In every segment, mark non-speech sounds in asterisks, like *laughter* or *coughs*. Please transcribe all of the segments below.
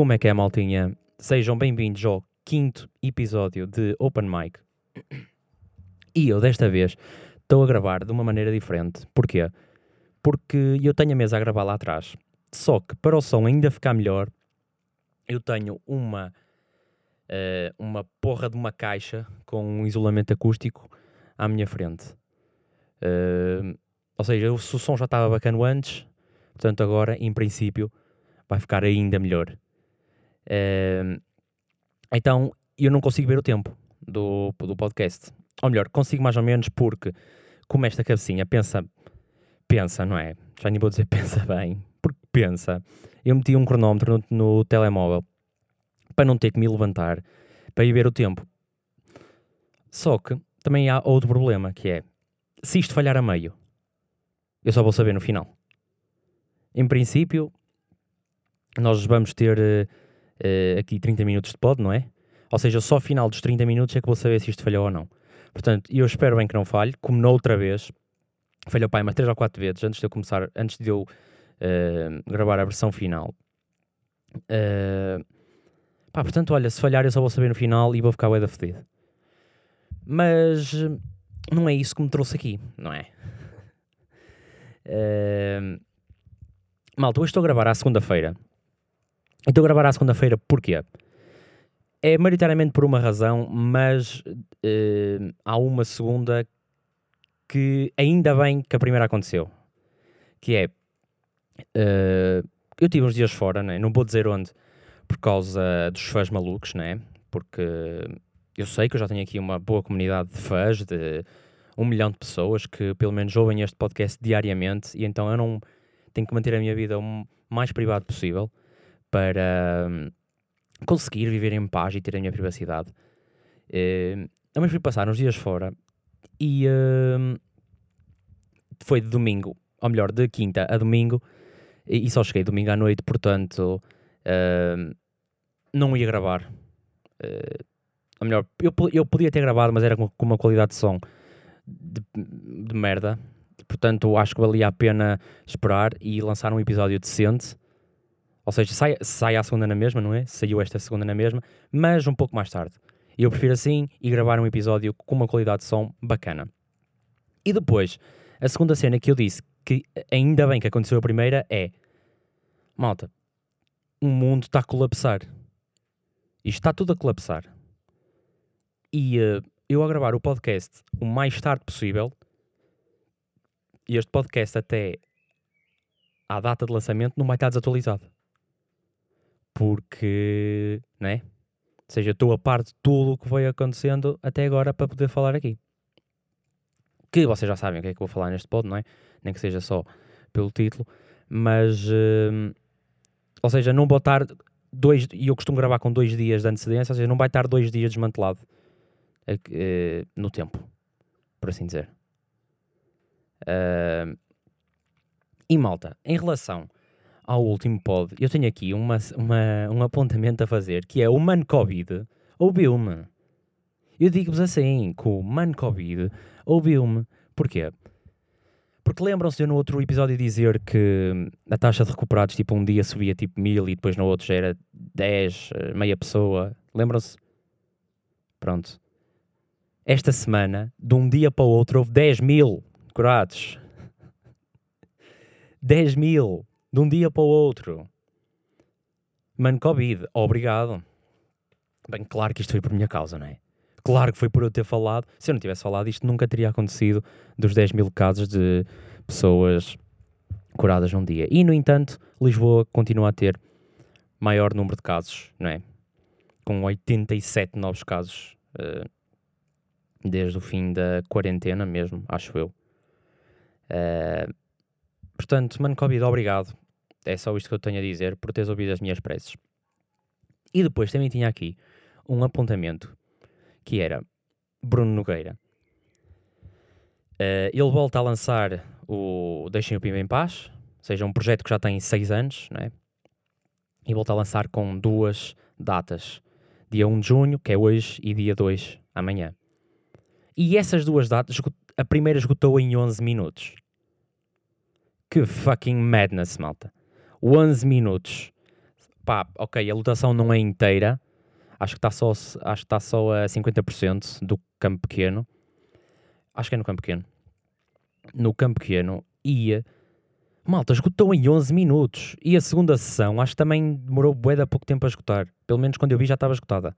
Como é que é, maltinha? Sejam bem-vindos ao quinto episódio de Open Mic. E eu, desta vez, estou a gravar de uma maneira diferente. Porquê? Porque eu tenho a mesa a gravar lá atrás. Só que para o som ainda ficar melhor, eu tenho uma, eh, uma porra de uma caixa com um isolamento acústico à minha frente. Eh, ou seja, o, se o som já estava bacana antes, portanto agora, em princípio, vai ficar ainda melhor. Eh, então, eu não consigo ver o tempo do, do podcast. Ou melhor, consigo mais ou menos porque, como esta cabecinha pensa, pensa, não é? Já nem vou dizer *laughs* pensa bem, porque pensa. Eu meti um cronómetro no, no telemóvel para não ter que me levantar para ir ver o tempo. Só que também há outro problema, que é, se isto falhar a meio, eu só vou saber no final. Em princípio, nós vamos ter eh, aqui 30 minutos de pod, não é? Ou seja, só ao final dos 30 minutos é que vou saber se isto falhou ou não. Portanto, eu espero bem que não falhe, como na outra vez, falhou pai umas 3 ou 4 vezes antes de eu começar, antes de eu eh, gravar a versão final. Eh, pá, portanto, olha, se falhar eu só vou saber no final e vou ficar bué da fedido. Mas não é isso que me trouxe aqui, não é? Eh, malta, hoje estou a gravar à segunda-feira. Estou a gravar à segunda-feira porquê? É maioritariamente por uma razão, mas eh, há uma segunda que ainda bem que a primeira aconteceu. Que é, eh, eu tive uns dias fora, né? não vou dizer onde, por causa dos fãs malucos, né? porque eu sei que eu já tenho aqui uma boa comunidade de fãs, de um milhão de pessoas que pelo menos ouvem este podcast diariamente, e então eu não tenho que manter a minha vida o mais privado possível para hum, conseguir viver em paz e ter a minha privacidade. Eh, mas fui passar uns dias fora e hum, foi de domingo, ou melhor, de quinta a domingo, e, só cheguei domingo à noite, portanto hum, não ia gravar. Eh, ou melhor, eu, eu podia ter gravado, mas era com, com uma qualidade de som de, de merda. Portanto, acho que valia a pena esperar e lançar um episódio decente. Ou seja, sai, sai a segunda na mesma, não é? Saiu esta segunda na mesma, mas um pouco mais tarde. E eu prefiro assim e gravar um episódio com uma qualidade de som bacana. E depois, a segunda cena que eu disse que ainda bem que aconteceu a primeira é: malta, o mundo está a colapsar. Isto está tudo a colapsar. E eh, eu a gravar o podcast o mais tarde possível, e este podcast até à data de lançamento não vai estar desatualizado. Porque, né? Ou seja, estou a par de tudo o que foi acontecendo até agora para poder falar aqui. Que vocês já sabem o que é que vou falar neste pod, não é? Nem que seja só pelo título. Mas, hum, ou seja, não vou estar dois, e eu costumo gravar com dois dias de antecedência, ou seja, não vai estar dois dias desmantelado eh, no tempo, por assim dizer. Ah, e malta, em relação ao último pod, eu tenho aqui uma, uma- um apontamento a fazer, que é o Mano Covid ouviu-me. Eu digo-vos assim, que o Mano Covid ouviu-me. Porquê? Porque lembram-se de eu no outro episódio dizer que a taxa de recuperados, tipo, um dia subia tipo mil e depois no outro já era 10, eh, meia pessoa. Lembram-se? Pronto. Esta semana, de um dia para o outro, houve 10 mil curados. 10 *laughs* mil de um dia para o outro. Mano, Covid, obrigado. Bem, claro que isto foi por minha causa, não é? Claro que foi por eu ter falado. Se eu não tivesse falado, isto nunca teria acontecido dos 10 mil casos de pessoas curadas num dia. E, no entanto, Lisboa continua a ter maior número de casos, não é? Com 87 novos casos eh, desde o fim da quarentena mesmo, acho eu. Eh, portanto, mano, Covid, obrigado. É só isto que eu tenho a dizer por teres ouvido as minhas preces. E depois também tinha aqui um apontamento que era Bruno Nogueira. Eh, ele volta a lançar o Deixem o Pima em Paz, ou seja, um projeto que já tem seis anos, não é? E volta a lançar com duas datas. Dia 1 de junho, que é hoje, e dia 2, amanhã. E essas duas datas, a primeira esgotou em 11 minutos. Que fucking madness, malta. 11 minutos. Pá, ok, a lotação não é inteira, acho que está só, está só a 50% do campo pequeno, acho que é no campo pequeno, no campo pequeno, ia, malta, esgotou em 11 minutos, e a segunda sessão, acho que também demorou bué de pouco tempo a esgotar, pelo menos quando eu vi já estava esgotada.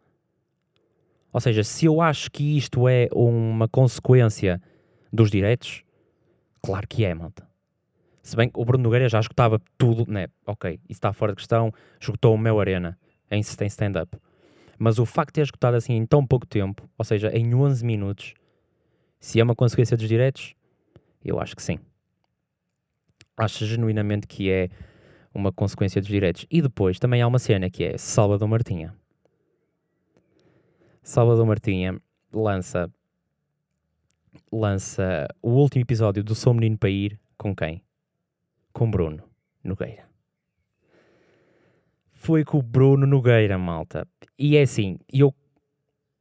Ou seja, se eu acho que isto é uma consequência dos direitos, claro que é, malta. Se bem que o Bruno Nogueira já escutava tudo, né? Ok, isso está fora de questão, escutou o meu Arena em, stand-up. Mas o facto de ter escutado assim em tão pouco tempo, ou seja, em 11 minutos, se é uma consequência dos direitos, eu acho que sim. Acho genuinamente que é uma consequência dos direitos. E depois também há uma cena que é Salvador Martinha. Salvador Martinha lança lança o último episódio do Sou Menino para Ir com quem? Com Bruno Nogueira. Foi com o Bruno Nogueira, malta. E é assim, eu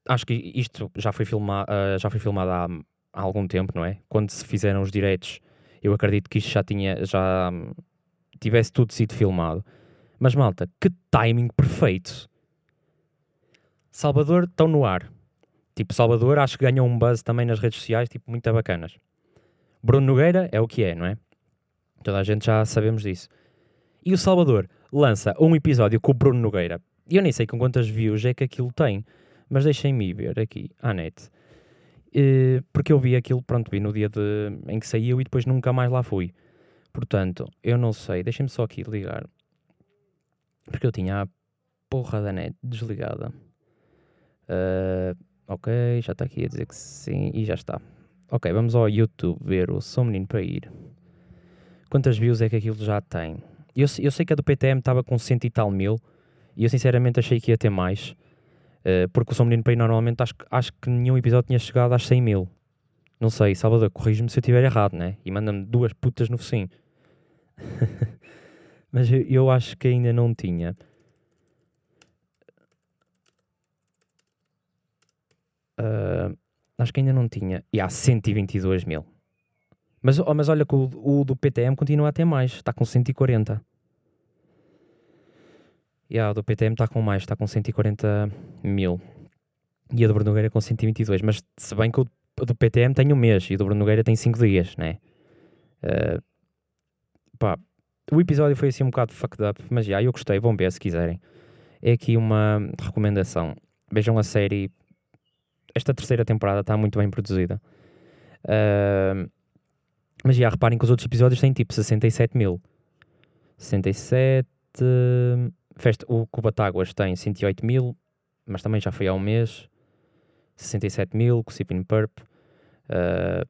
acho que isto já foi, filma, uh, já foi filmado há, há, algum tempo, não é? Quando se fizeram os direitos, eu acredito que isto já tinha, já um, tivesse tudo sido filmado. Mas malta, que timing perfeito! Salvador estão no ar. Tipo, Salvador acho que ganham um buzz também nas redes sociais, tipo, muito bacanas. Bruno Nogueira é o que é, não é? Toda a gente já sabemos disso. E o Salvador lança um episódio com o Bruno Nogueira. E eu nem sei com quantas views é que aquilo tem, mas deixem-me ver aqui, à net. Uh, porque eu vi aquilo, pronto, vi no dia de, em que saiu e depois nunca mais lá fui. Portanto, eu não sei, deixem-me só aqui ligar. Porque eu tinha a porra da net desligada. Uh, ok, já está aqui a dizer que sim e já está. Ok, vamos ao YouTube ver o Sou Menino para ir. Quantas views é que aquilo já tem? Eu, eu sei que a do PTM estava com cento e tal mil e eu sinceramente achei que ia ter mais. Uh, porque o Sou Menino para ir normalmente acho, acho que nenhum episódio tinha chegado às 100 mil. Não sei, Salvador, corrige-me se eu estiver errado, né? E manda-me duas putas no focinho. *laughs* Mas eu, eu acho que ainda não tinha. Uh, acho que ainda não tinha. E há 122 mil. Mas, oh, mas olha que o, o, do PTM continua a ter mais. Está com 140. E yeah, o do PTM está com mais. Está com 140 mil. E a do Bruno Nogueira com 122. Mas se bem que o, do PTM tem um mês e o do Bruno Nogueira tem 5 dias, né? Uh, pá, o episódio foi assim um bocado fucked up. Mas já, eu gostei. Vão ver se quiserem. É aqui uma recomendação. Vejam a série esta terceira temporada está muito bem produzida. Uh, mas já reparem que os outros episódios têm tipo 67 mil. 67. Festa, o Cubatáguas tem 108 mil, mas também já foi há um mês. 67 mil, com Sipping Purp. Uh,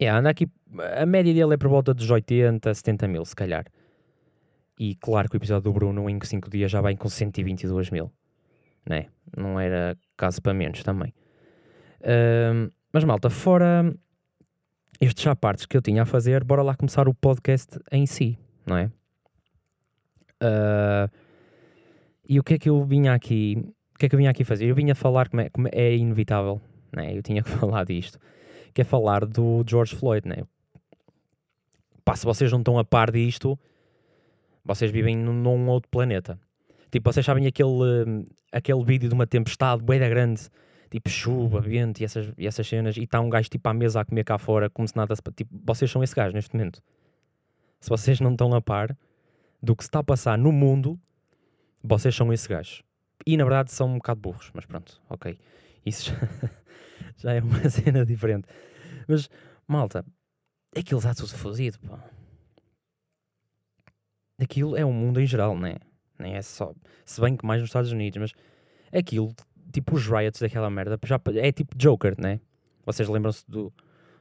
yeah, anda aqui. A média dele é por volta dos 80, 70 mil, se calhar. E claro que o episódio do Bruno em 5 dias já vem com 122 mil. Né? Não era caso para menos também. Uh, mas malta, fora estes já partes que eu tinha a fazer, bora lá começar o podcast em si, não é? Uh, e o que é que eu vinha aqui, o que é que eu vinha aqui fazer? Eu vinha falar como é, como é inevitável, né? Eu tinha que *laughs* falar disto, que é falar do George Floyd, né? Pá, se vocês não estão a par disto, vocês vivem num, num outro planeta. Tipo, vocês sabem aquele, aquele vídeo de uma tempestade bem grande tipo chuva, vento e essas, e essas cenas, e está um gajo tipo à mesa a comer cá fora, como se nada. Tipo, vocês são esse gajo neste momento. Se vocês não estão a par do que se está a passar no mundo, vocês são esse gajo. E na verdade são um bocado burros, mas pronto, ok. Isso já, *laughs* já é uma *laughs* cena diferente. Mas, malta, aquilo está tudo fodido, pá. Aquilo é o mundo em geral, né? Nem é só. Se bem que mais nos Estados Unidos, mas aquilo tipo os riots daquela merda, já, é tipo Joker, né? Vocês lembram-se do,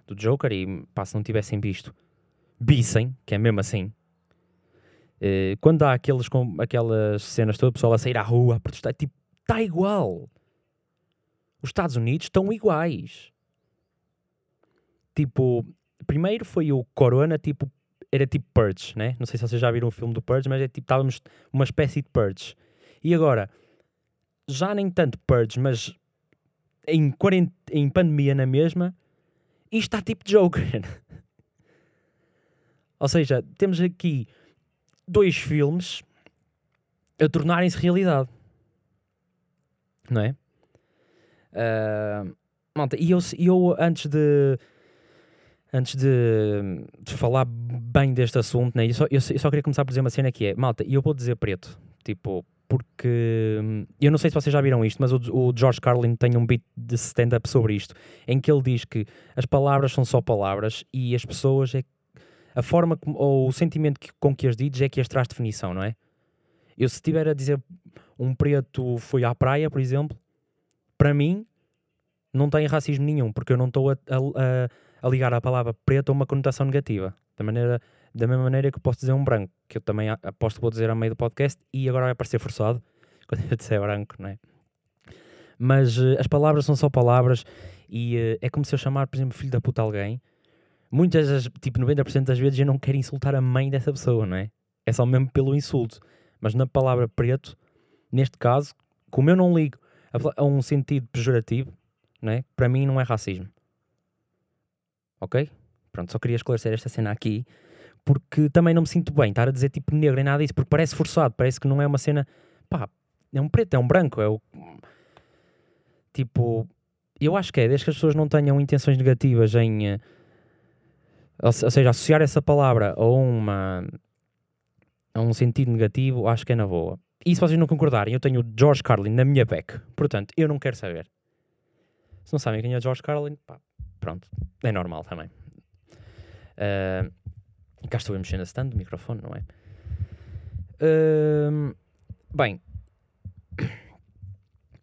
do Joker e pá, se não tivessem visto, bissem, que é mesmo assim. Uh, quando há aqueles, com, aquelas cenas todas, o pessoal a sair à rua a protestar, tipo, está igual. Os Estados Unidos estão iguais. Tipo, primeiro foi o Corona, tipo, era tipo Purge, né? Não sei se vocês já viram o filme do Purge, mas é tipo, estávamos uma espécie de Purge. E agora, já nem tanto purge, mas em, quarent... em pandemia na mesma, isto está tipo Joker. *laughs* Ou seja, temos aqui dois filmes a tornarem-se realidade. Não é? Uh, malta, e eu, eu antes de antes de, de falar bem deste assunto, né, eu, só, eu, eu, só queria começar por dizer uma cena que é, malta, e eu vou dizer preto, tipo, porque eu não sei se vocês já viram isto, mas o, o George Carlin tem um beat de stand-up sobre isto, em que ele diz que as palavras são só palavras e as pessoas é a forma ou o sentimento que, com que as dizes é que as traz definição, não é? Eu se estiver a dizer um preto foi à praia, por exemplo, para mim não tem racismo nenhum, porque eu não estou a, a, a, ligar a palavra preto a uma conotação negativa. Da, maneira, da mesma maneira que posso dizer um branco, que eu também aposto que vou dizer a meio do podcast e agora vai parecer forçado *laughs* quando eu disser branco, não é? Mas uh, as palavras são só palavras e uh, é como se eu chamar, por exemplo, filho da puta alguém. Muitas, das, tipo 90% das vezes eu não quero insultar a mãe dessa pessoa, não é? É só mesmo pelo insulto. Mas na palavra preto, neste caso, como eu não ligo a, um sentido pejorativo, não é? para mim não é racismo. Ok? Pronto, só queria esclarecer esta cena aqui, porque também não me sinto bem estar a dizer tipo negro nem nada disso, porque parece forçado, parece que não é uma cena, pá, é um preto, é um branco, é o. Tipo, eu acho que é, desde que as pessoas não tenham intenções negativas em. Eh, ou seja, associar essa palavra a uma a um sentido negativo, acho que é na boa. E se vocês não concordarem, eu tenho o George Carlin na minha back. Portanto, eu não quero saber. Se não sabem quem é George Carlin, pá, pronto. É normal também. Uh, cá estou a mexer na stand do microfone, não é? Uh, bem, *coughs*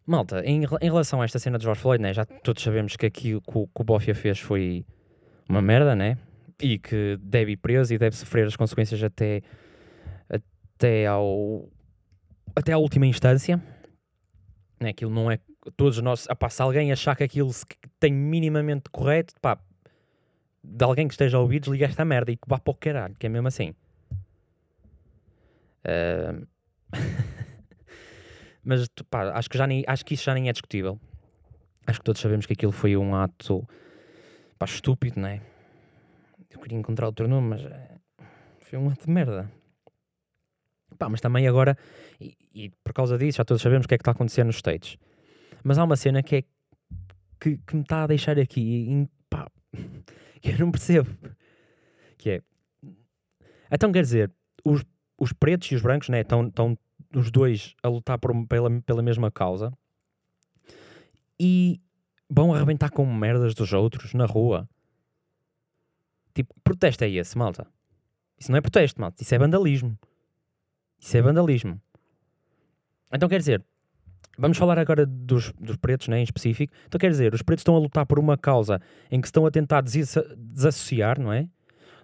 malta, em, em, relação a esta cena de George Floyd, né, já todos sabemos que aquilo que o, que o Bofia fez foi uma merda, né? E que deve ir preso e deve sofrer as consequências até até ao até à última instância. Né? Aquilo não é todos nós. Apá, se alguém achar que aquilo tem minimamente correto, pá, de alguém que esteja a ouvir, desliga esta merda e que vá para o caralho, que é mesmo assim. Uh... *laughs* Mas pá, acho que já nem, acho que isso já nem é discutível. Acho que todos sabemos que aquilo foi um ato pá, estúpido, não é? Eu queria encontrar outro nome, mas eh, foi um ato de merda. Pá, mas também agora, e, e, por causa disso, já todos sabemos o que é que está acontecendo nos States. Mas há uma cena que é que, que me está a deixar aqui, em, pá, que *laughs* eu não percebo. Que é, então quer dizer, os, os pretos e os brancos, né, estão, estão os dois a lutar por, pela, pela mesma causa e vão arrebentar com merdas dos outros na rua. Tipo, protesto é esse, malta? Isso não é protesto, malta. Isso é vandalismo. Isso é vandalismo. Então quer dizer, vamos falar agora dos, dos pretos né, em específico. Então quer dizer, os pretos estão a lutar por uma causa em que estão a tentar desassociar, não é?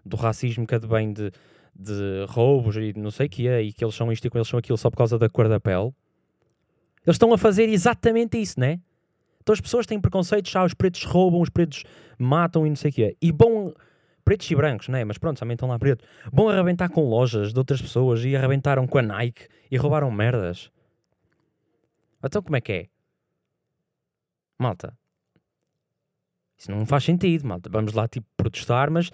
Do racismo que advém de, de roubos e não sei o que é, e que eles são isto e que eles são aquilo só por causa da cor da pele. Eles estão a fazer exatamente isso, não é? Então as pessoas têm preconceitos, ah, os pretos roubam, os pretos matam e não sei o que é. E bom pretos e brancos, não é? Mas pronto, também estão lá pretos. Vão arrebentar com lojas de outras pessoas e arrebentaram com a Nike e roubaram merdas. Então como é que é? Malta. Isso não faz sentido, malta. Vamos lá, tipo, protestar, mas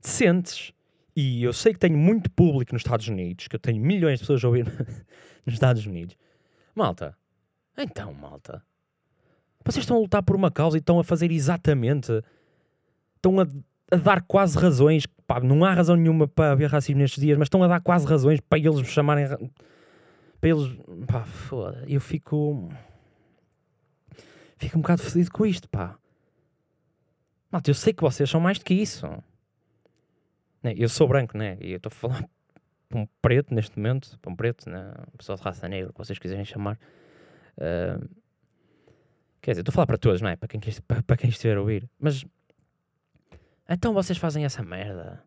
sentes. E eu sei que tenho muito público nos Estados Unidos, que eu tenho milhões de pessoas a ouvir *laughs* nos Estados Unidos. Malta. Então, malta. Vocês estão a lutar por uma causa e estão a fazer exatamente. Estão a a dar quase razões. Pá, não há razão nenhuma para haver racismo nestes dias, mas estão a dar quase razões para eles me chamarem. Para eles. Pá, foda. Eu fico. Fico um bocado fodido com isto, pá. Malta, eu sei que vocês são mais do que isso. Né, eu sou branco, né? E eu estou a falar *laughs* para um preto neste momento, para um preto, né? uma pessoa de raça negra, que vocês quiserem chamar. Uh, quer dizer, estou a falar para todos, não é? Para quem, para, para quem estiver a ouvir. Mas então vocês fazem essa merda.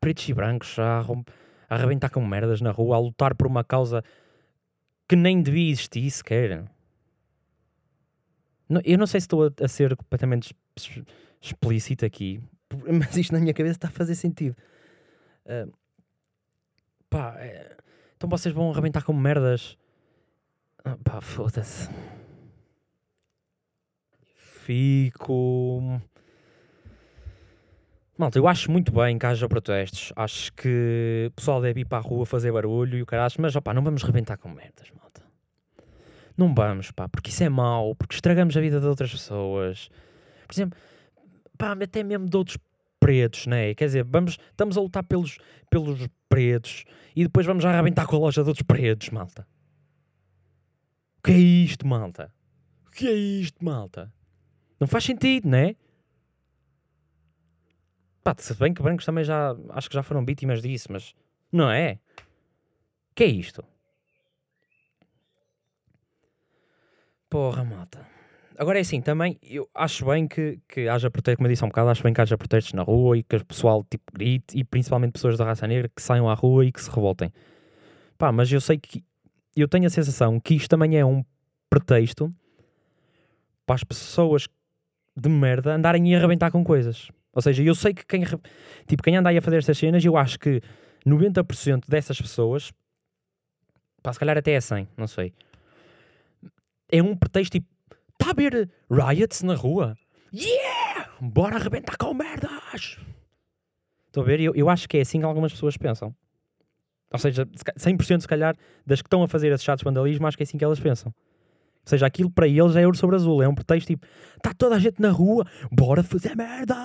Pretos e brancos a arrebentar com merdas na rua, a lutar por uma causa que nem devia existir sequer. eu não sei se estou a, a ser completamente explícito aqui, *laughs* mas isto na minha cabeça está a fazer sentido. Uh, pá, é, então vocês vão arrebentar com merdas. Ah, pá, foda-se. Fico Malta, eu acho muito bem que haja protestos. Acho que o pessoal deve ir para a rua fazer barulho e o caralho, mas opá, não vamos rebentar com merdas, malta. Não vamos, pá, porque isso é mau, porque estragamos a vida de outras pessoas. Por exemplo, pá, até mesmo de outros pretos, né? Quer dizer, vamos, estamos a lutar pelos, pelos pretos e depois vamos arrebentar com a loja de outros pretos, malta. O que é isto, malta? O que é isto, malta? Não faz sentido, né? Pá, se bem que brancos também já acho que já foram vítimas disso, mas não é? Que é isto? Porra, malta. Agora é assim, também eu acho bem que, que haja protestos, como eu disse há um bocado, acho bem que haja protestos na rua e que o pessoal tipo grite e principalmente pessoas da raça negra que saiam à rua e que se revoltem. Pá, mas eu sei que eu tenho a sensação que isto também é um pretexto para as pessoas de merda andarem a arrebentar com coisas. Ou seja, eu sei que quem, tipo, quem anda aí a fazer estas cenas, eu acho que 90% dessas pessoas, pá, se calhar até é 100, não sei, é um pretexto tipo, está a haver riots na rua? Yeah! Bora arrebentar com merdas! Estou a ver? Eu, eu acho que é assim que algumas pessoas pensam. Ou seja, 100% se calhar das que estão a fazer esses chatos de vandalismo, acho que é assim que elas pensam. Ou seja, aquilo para eles é ouro sobre azul. É um pretexto tipo, está toda a gente na rua, bora fazer merda!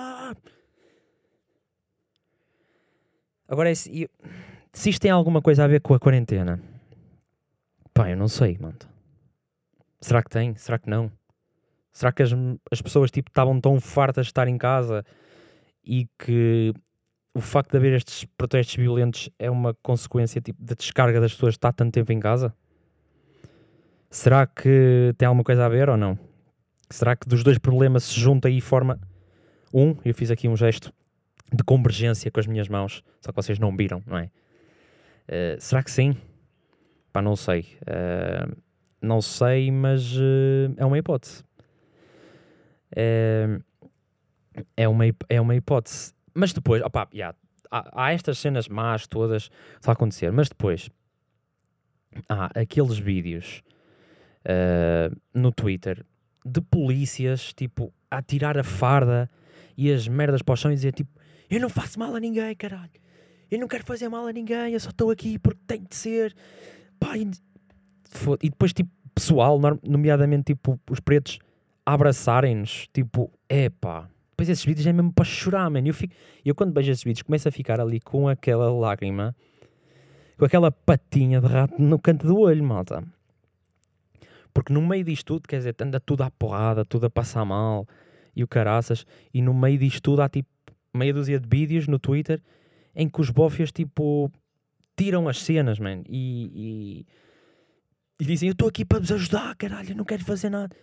Agora, se, se isto tem alguma coisa a ver com a quarentena, pá, eu não sei, mano. Será que tem? Será que não? Será que as, as pessoas tipo estavam tão fartas de estar em casa e que o facto de haver estes protestos violentos é uma consequência tipo, da descarga das pessoas estar tanto tempo em casa? Será que tem alguma coisa a ver ou não? Será que dos dois problemas se junta e forma um? Eu fiz aqui um gesto de convergência com as minhas mãos, só que vocês não viram, não é? Uh, será que sim? Pá, não sei. Uh, não sei, mas uh, é uma hipótese. É, uma, é uma hipótese. Mas depois, opá, yeah, há, há estas cenas más todas a acontecer, mas depois há aqueles vídeos uh, no Twitter de polícias, tipo, a tirar a farda e as merdas para o chão e dizer, tipo, eu não faço mal a ninguém, caralho. Eu não quero fazer mal a ninguém, eu só estou aqui porque tem de ser. Pá, e, e depois, tipo, pessoal, nomeadamente, tipo, os pretos abraçarem-nos, tipo, epá. Depois esses vídeos é mesmo para chorar, mano. Eu, fico, eu quando vejo esses vídeos começo a ficar ali com aquela lágrima, com aquela patinha de rato no canto do olho, malta. Porque no meio disto tudo, quer dizer, anda tudo à porrada, tudo a passar mal e o caraças, e no meio disto tudo há tipo meia dúzia de vídeos no Twitter em que os bofias tipo tiram as cenas, man, e, e, e dizem: Eu estou aqui para vos ajudar, caralho, não quero fazer nada.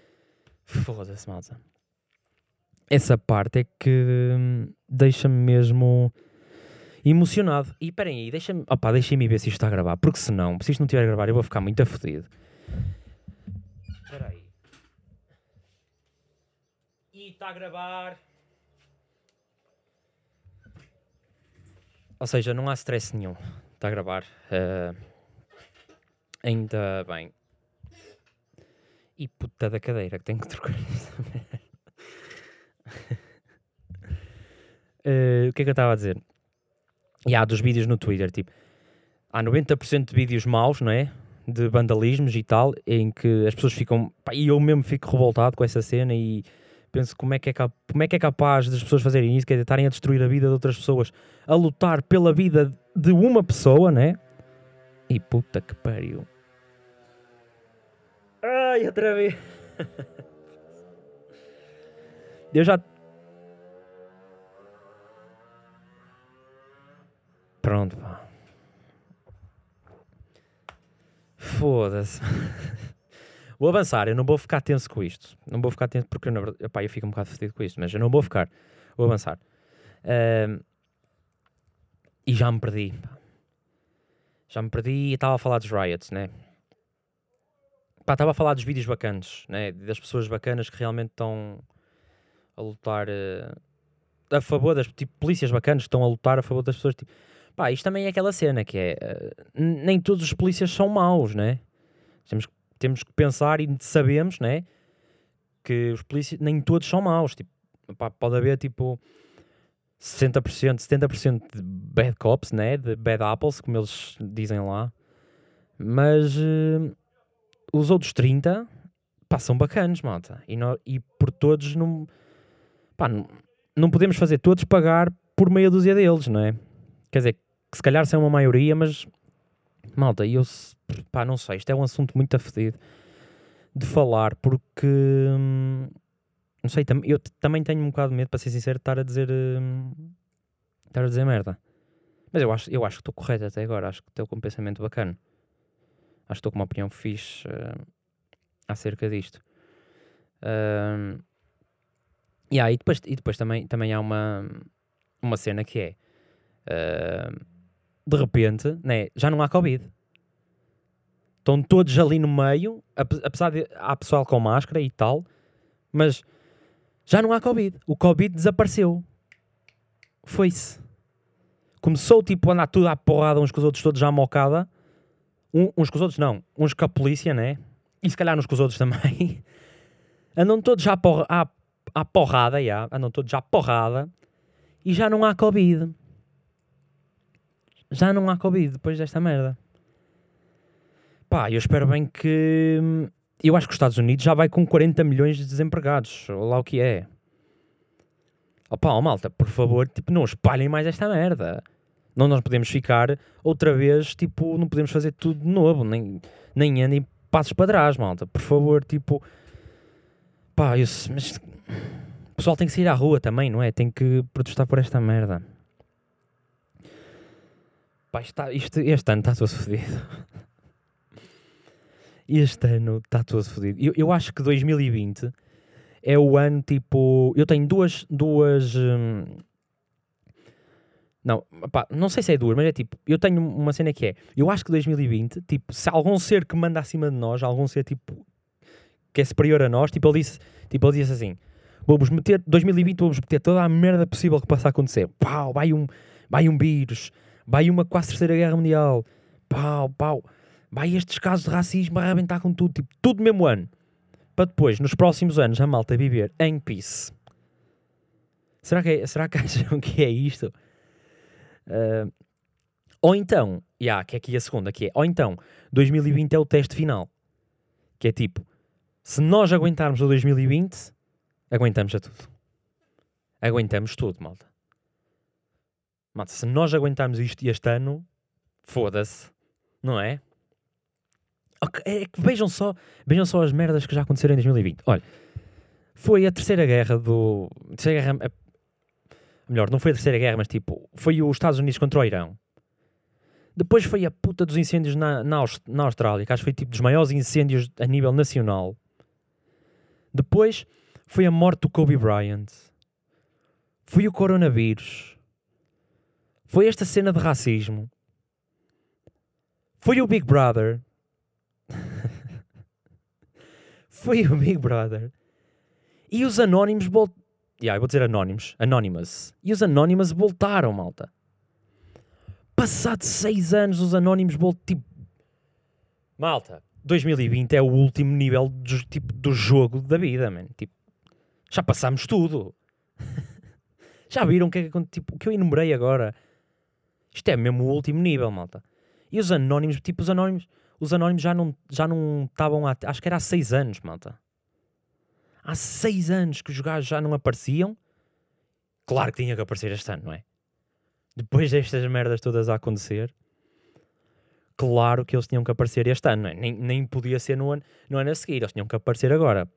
Foda-se, malta. Essa parte é que hum, deixa-me mesmo emocionado. E esperem aí, deixa-me deixem-me ver se isto está a gravar, porque senão, se isto não estiver a gravar, eu vou ficar muito afodido. Espera aí. E está a gravar. Ou seja, não há stress nenhum. Está a gravar. Uh, ainda bem. E puta da cadeira que tenho que trocar. *laughs* uh, o que é que eu estava a dizer? E há dos vídeos no Twitter, tipo, há 90% de vídeos maus, não é? de vandalismos e tal, em que as pessoas ficam. Pá, e eu mesmo fico revoltado com essa cena e penso como é que é, como é, que é capaz das pessoas fazerem isso, quer dizer, estarem a destruir a vida de outras pessoas, a lutar pela vida de uma pessoa, né? E puta que pariu. Ai, outra vez. *laughs* Eu já. Pronto, pá. Foda-se. *laughs* vou avançar, eu não vou ficar tenso com isto. Não vou ficar tenso porque, na verdade, eu fico um bocado fedido com isto, mas eu não vou ficar. Vou avançar. Uh, e já me perdi. Já me perdi e estava a falar dos riots, né? Pá, estava a falar dos vídeos bacanas, né? Das pessoas bacanas que realmente estão a lutar uh, a favor das tipo, polícias bacanas que estão a lutar a favor das pessoas. Tipo, Pá, isto também é aquela cena que é. Uh, nem todos os polícias são maus, né? Temos, temos que pensar e sabemos, né? Que os polícias nem todos são maus. Tipo, pá, pode haver tipo 60%, 70% de bad cops, né? De bad apples, como eles dizem lá. Mas uh, os outros 30 pá, são bacanas, malta. E, no, e por todos não, pá, não, não podemos fazer todos pagar por meia dúzia deles, não é? Quer dizer, que se calhar são uma maioria, mas malta, eu pá, não sei, isto é um assunto muito afedido de falar porque hum, não sei, tam, eu também tenho um bocado de medo, para ser sincero, de estar a dizer hum, estar a dizer merda. Mas eu acho, eu acho que estou correto até agora, acho que estou com um pensamento bacana. Acho que estou com uma opinião fixe uh, acerca disto. Uh, yeah, e depois, e depois também, também há uma, uma cena que é uh, de repente né, já não há Covid. Estão todos ali no meio, apesar de há pessoal com máscara e tal, mas já não há Covid. O Covid desapareceu. Foi-se. Começou tipo a andar tudo à porrada uns com os outros todos já mocada. Um, uns com os outros não. Uns com a polícia, né? E se calhar uns com os outros *laughs* também. Andam todos já à, porra, à, à porrada, já. Andam todos já à porrada. E já não há Covid. Já não há Covid depois desta merda. Pá, eu espero bem que eu acho que os Estados Unidos já vai com 40 milhões de desempregados, ou lá o que é. Opa, oh, malta, por favor, tipo, não espalhem mais esta merda. Não nós podemos ficar outra vez, tipo, não podemos fazer tudo de novo, nem, nem andem passos para trás, malta. Por favor, tipo, pá, eu, mas o pessoal tem que sair à rua também, não é? Tem que protestar por esta merda. Pá, isto, tá, este ano está todo fodido este ano está todo fodido. Eu, eu acho que 2020 é o ano tipo. Eu tenho duas. duas hum, não, pá, não sei se é duas, mas é tipo, eu tenho uma cena que é, eu acho que 2020, tipo, se algum ser que manda acima de nós, algum ser tipo que é superior a nós, tipo, ele disse, tipo, ele disse assim: vamos meter, 2020, vamos meter toda a merda possível que possa acontecer. Pau, vai um, vai um vírus, vai uma quase terceira guerra mundial, pau, pau vai estes casos de racismo a arrebentar com tudo, tipo, tudo no mesmo ano. Para depois, nos próximos anos, a malta viver em peace. Será que, é, será que *laughs* acham que é isto? Uh, ou então, yeah, que é aqui a segunda, que é, ou então, 2020 é o teste final. Que é tipo, se nós aguentarmos o 2020, aguentamos a tudo. Aguentamos tudo, malta. Malta, se nós aguentarmos isto este ano, foda-se, não é? É que vejam só, vejam só as merdas que já aconteceram em 2020. Olha, foi a terceira guerra do. Terceira guerra, a, melhor, não foi a terceira guerra, mas tipo, foi os Estados Unidos contra o Irão. Depois foi a puta dos incêndios na, na, na Austrália, que acho que foi tipo dos maiores incêndios a nível nacional. Depois foi a morte do Kobe Bryant. Foi o coronavírus. Foi esta cena de racismo. Foi o Big Brother foi o Big Brother. E os anónimos voltaram. Yeah, eu vou dizer anónimos. Anonymous. E os anónimos voltaram, malta. Passados seis anos, os anónimos voltaram. Tipo... Malta, 2020 é o último nível do, tipo, do jogo da vida, man. Tipo, já passámos tudo. *laughs* já viram o que, é tipo, que eu enumerei agora? Isto é mesmo o último nível, malta. E os anónimos, tipo, os anónimos os anónimos já não já não estavam há, acho que era há seis anos, malta. Há seis anos que os gajos já não apareciam. Claro que tinha que aparecer este ano, não é? Depois destas merdas todas a acontecer, claro que eles tinham que aparecer este ano, não é? nem, nem podia ser no ano, no ano a seguir, eles tinham que aparecer agora.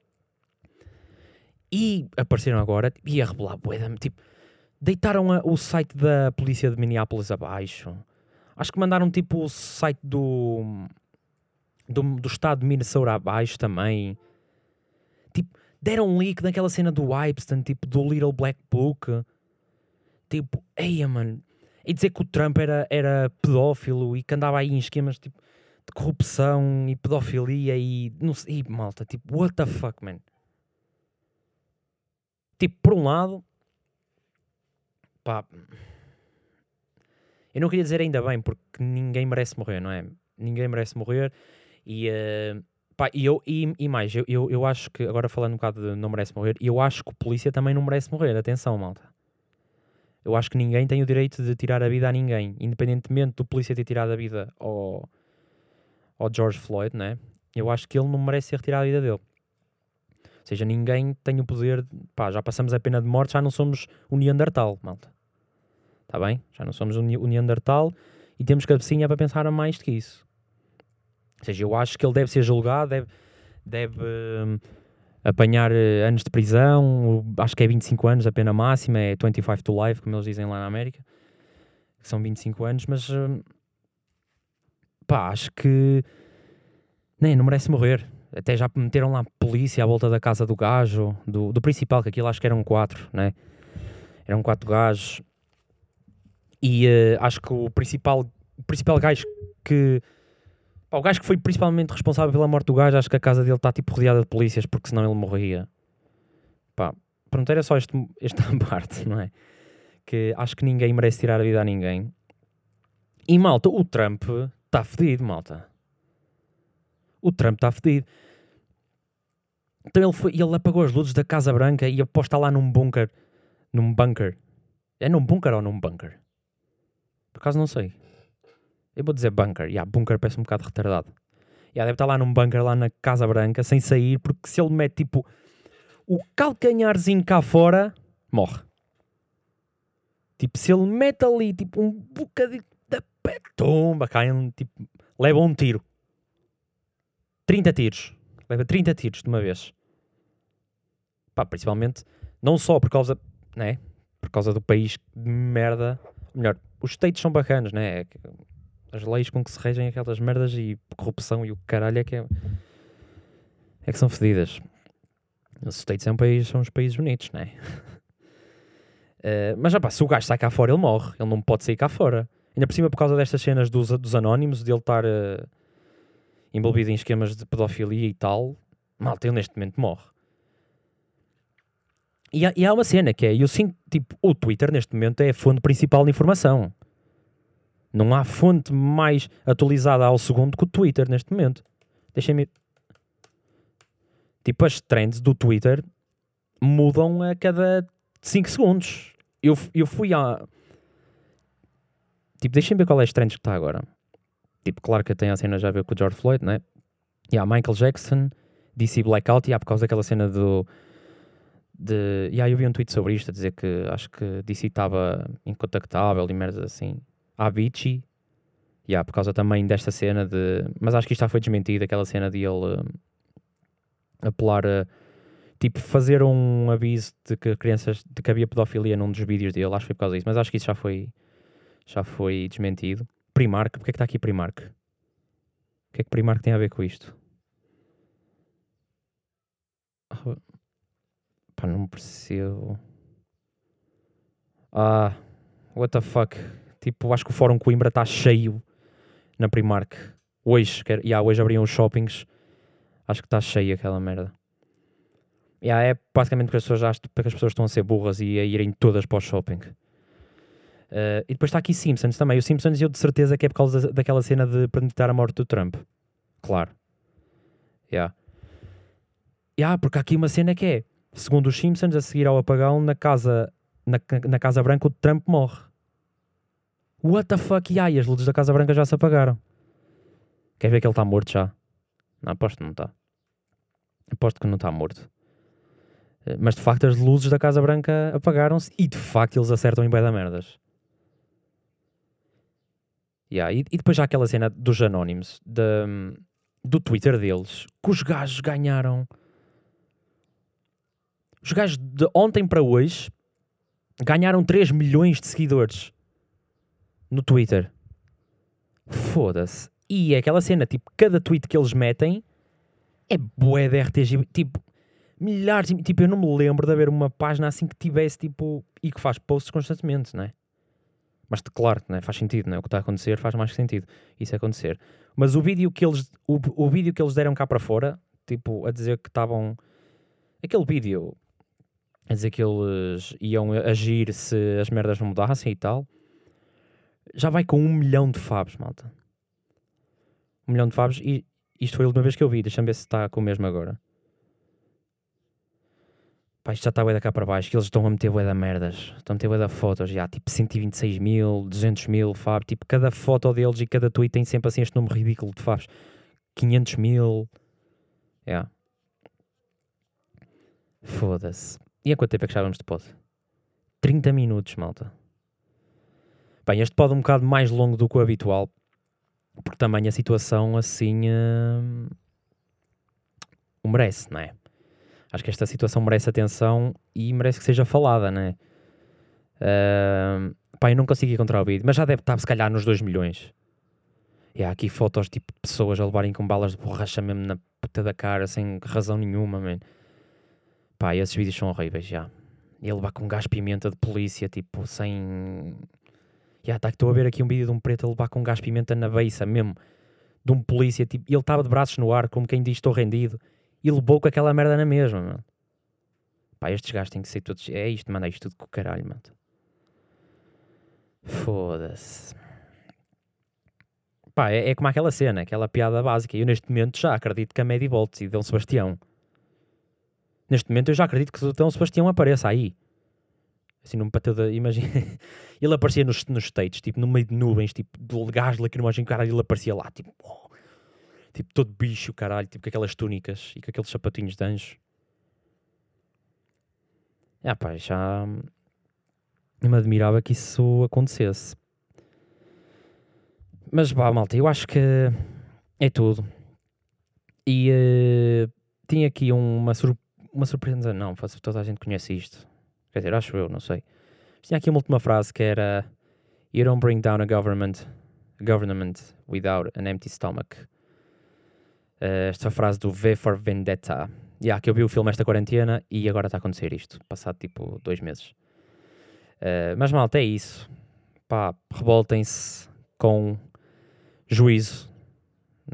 E apareceram agora e a revelar, tipo, deitaram a, o site da polícia de Minneapolis abaixo. Acho que mandaram tipo o site do do, do estado de Minnesota abaixo também. Tipo, deram um leak naquela cena do Epstein, tipo, do Little Black Book. Tipo, eia, mano. E dizer que o Trump era, era pedófilo e que andava aí em esquemas, tipo, de corrupção e pedofilia e... Não sei, e, malta, tipo, what the fuck, man? Tipo, por um lado... Pá... Eu não queria dizer ainda bem, porque ninguém merece morrer, não é? Ninguém merece morrer e, uh, pá, e, eu, e, e mais, eu, eu, eu, acho que, agora falando um bocado de não merece morrer, eu acho que o polícia também não merece morrer. Atenção, malta. Eu acho que ninguém tem o direito de tirar a vida a ninguém, independentemente do polícia ter tirado a vida ao, ao George Floyd, né? Eu acho que ele não merece ser retirado a vida dele. Ou seja, ninguém tem o poder. Pá, já passamos a pena de morte, já não somos o Neandertal, malta. Está bem? Já não somos o Neandertal e temos cabecinha para pensar mais do que isso. Ou seja, eu acho que ele deve ser julgado, deve, deve hum, apanhar uh, anos de prisão, acho que é 25 anos a pena máxima, é 25 to life, como eles dizem lá na América, são 25 anos, mas hum, pá, acho que nem, não merece morrer. Até já meteram lá polícia à volta da casa do gajo, do, do principal, que aquilo acho que eram quatro, né? Eram quatro gajos. E uh, acho que o principal, o principal gajo que. O gajo que foi principalmente responsável pela morte do gajo, acho que a casa dele está tipo rodeada de polícias, porque senão ele morria. Pá, pronto, era só este, esta *laughs* parte, não é? Que acho que ninguém merece tirar a vida a ninguém. E malta, o Trump está fedido, malta o Trump está fedido. Então ele, foi, ele apagou as luzes da Casa Branca e aposta lá num bunker. Num bunker. É num bunker ou num bunker? Por acaso não sei. Eu vou dizer bunker. Yeah, bunker parece um bocado retardado. Yeah, deve estar lá num bunker lá na Casa Branca sem sair, porque se ele mete tipo o calcanharzinho cá fora, morre. Tipo, se ele mete ali tipo um bocadinho da pé, tomba, cai tipo, leva um tiro. 30 tiros. Leva 30 tiros de uma vez. Pá, principalmente, não só por causa, né? Por causa do país de merda. Melhor, os states são bacanas, né? É as leis com que se regem aquelas merdas e corrupção e o caralho é que é, é que são fedidas. Os States é um país, são os países bonitos, né? uh, *laughs* mas já pá, se o gajo sai cá fora, ele morre. Ele não pode sair cá fora. Ainda por cima, por causa destas cenas dos, dos anónimos, de ele estar. Uh, envolvido em esquemas de pedofilia e tal, malta, ele neste momento morre. E há, e há uma cena que é, eu sinto, tipo, o Twitter neste momento é a fonte principal de informação. Não há fonte mais atualizada ao segundo que o Twitter neste momento. Deixem-me. Tipo, as trends do Twitter mudam a cada 5 segundos. Eu, eu fui a. Tipo, deixem-me ver qual é as trends que está agora. Tipo, claro que tem a cena já a ver com o George Floyd, né? E há Michael Jackson, DC Blackout, e há por causa daquela cena do. De, e aí eu vi um tweet sobre isto a dizer que acho que DC estava incontactável e merdas assim. Há Avicii, há por causa também desta cena de. Mas acho que isto já foi desmentido, aquela cena de ele uh, apelar a. Tipo, fazer um aviso de que crianças. de que havia pedofilia num dos vídeos dele, acho que foi por causa disso, mas acho que isso já foi. já foi desmentido. Primark, porque é que está aqui Primark? O que é que Primark tem a ver com isto? Pá, não percebo. Ah, what the fuck? Tipo, acho que o Fórum Coimbra está cheio na Primark. Hoje, quer, yeah, hoje abriam os shoppings. Acho que está cheio aquela merda. Yeah, é basicamente porque as pessoas acham porque as pessoas estão a ser burras e a irem todas para o shopping. Uh, e depois está aqui Simpsons também. O Simpsons eu de certeza que é por causa daquela cena de premeditar a morte do Trump. Claro. Yeah. Yeah, porque há aqui uma cena que é, segundo os Simpsons, a seguir ao apagão na casa, na, na Casa Branca o Trump morre. What the fuck? E as luzes da Casa Branca já se apagaram. Quer ver que ele está morto já? Não, aposto que não está. Aposto que não está morto. Eh, mas de facto as luzes da Casa Branca apagaram-se e de facto eles acertam em bem da merdas. Yeah, e, e, depois já aquela cena dos anónimos, de, do Twitter deles, que os gajos ganharam. Os gajos de ontem para hoje ganharam 3 milhões de seguidores no Twitter. Foda-se. E é aquela cena, tipo, cada tweet que eles metem é bué de RTG. Tipo, milhares. Tipo, eu não me lembro de haver uma página assim que tivesse, tipo, e que faz posts constantemente, não é? Mas claro, né, faz sentido, né? o que está a acontecer faz mais sentido isso acontecer. Mas o vídeo que eles, o, o vídeo que eles deram cá para fora, tipo, a dizer que estavam. Aquele vídeo a dizer que eles iam agir se as merdas não mudassem e tal, já vai com um milhão de fabs, malta. Um milhão de fabs e isto foi a última vez que eu vi. Deixa-me ver se está com o mesmo agora. Pá, isto já está da cá para baixo, que eles estão a meter bué da merdas. Estão a meter bué da fotos, já, tipo 126 mil, 200 mil, Fábio. Tipo, cada foto deles e cada tweet tem sempre assim este número ridículo de Fábio. 500 mil. Yeah. Foda-se. E há quanto tempo é que já vamos de pod? 30 minutos, malta. Bem, este pod é um bocado mais longo do que o habitual, porque também a situação assim hum, o merece, não é? Acho que esta situação merece atenção e merece que seja falada, não é? Uh, pá, eu não consigo encontrar o vídeo, mas já deve estar se calhar nos 2 milhões. E há aqui fotos tipo de pessoas a levarem com balas de borracha mesmo na puta da cara, sem razão nenhuma, man. Pá, esses vídeos são horríveis, já. E ele levar com gás pimenta de polícia, tipo, sem... Já, tá, estou a ver aqui um vídeo de um preto a levar com gás pimenta na beiça mesmo. De um polícia, tipo, ele estava de braços no ar, como quem diz estou rendido. E levou com aquela merda na mesma, mano. Pá, estes gajos têm que ser todos... É isto, mano, é isto tudo com o caralho, mano. Foda-se. Pá, é, é, como aquela cena, aquela piada básica. Eu neste momento já acredito que a Medi volte e Dom Sebastião. Neste momento eu já acredito que o Dom Sebastião apareça aí. Assim, num pateu de... Imagina... *laughs* ele aparecia nos, nos States, tipo, no meio de nuvens, tipo, de gás lacrimógeno, caralho, ele aparecia lá, tipo... Oh, tipo, todo bicho, caralho, tipo, com aquelas túnicas e com aqueles sapatinhos de anjo. Ah pá, já... Me admirava que isso acontecesse. Mas vá, malta, eu acho que é tudo. E uh, tinha aqui uma, sur uma surpresa. Não, toda a gente conhece isto. Quer dizer, acho eu, não sei. Tinha aqui uma última frase que era You don't bring down a government, a government without an empty stomach. Uh, esta frase do V for Vendetta. Yeah, que eu vi o filme esta quarentena e agora está a acontecer isto. Passado tipo dois meses. Uh, mas malta, é isso. Pá, revoltem-se com juízo.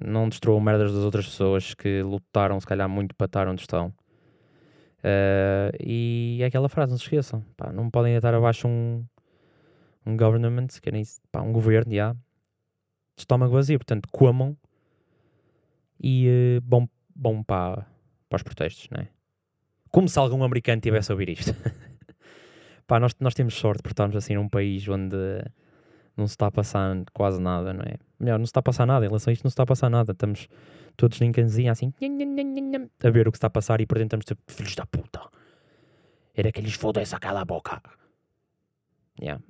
Não destruam merdas das outras pessoas que lutaram, se calhar, muito para estar onde estão. Uh, e aquela frase, não se esqueçam. Pá, não podem estar abaixo um, um government, que nem, pá, um governo, já, de estômago vazio. Portanto, comam e uh, bom, bom para, para os protestos, não é? Como se algum americano tivesse a ouvir isto. *laughs* pá, nós, nós temos sorte por estarmos assim num país onde não se está a passar quase nada, não é? Melhor, não se está a passar nada, em relação a isto não se está a passar nada. Estamos todos canzinha assim, a ver o que está a passar e por dentro estamos tipo, filhos da puta. Era que lhes foda-se aquela boca. Yeah.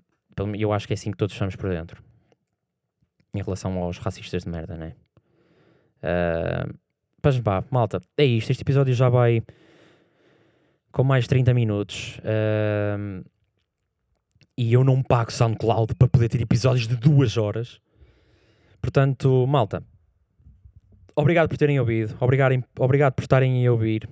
Eu acho que é assim que todos estamos por dentro. Em relação aos racistas de merda, né? Uh, mas vá, malta, é isto. Este episódio já vai com mais de 30 minutos. Uh, e eu não pago SoundCloud para poder ter episódios de duas horas. Portanto, malta, obrigado por terem ouvido, obrigado, obrigado por estarem a ouvir,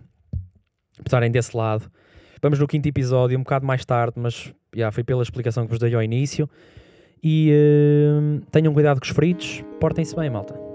por estarem desse lado. Vamos no quinto episódio, um bocado mais tarde, mas já foi pela explicação que vos dei ao início. E uh, tenham cuidado com os fritos, portem-se bem, malta.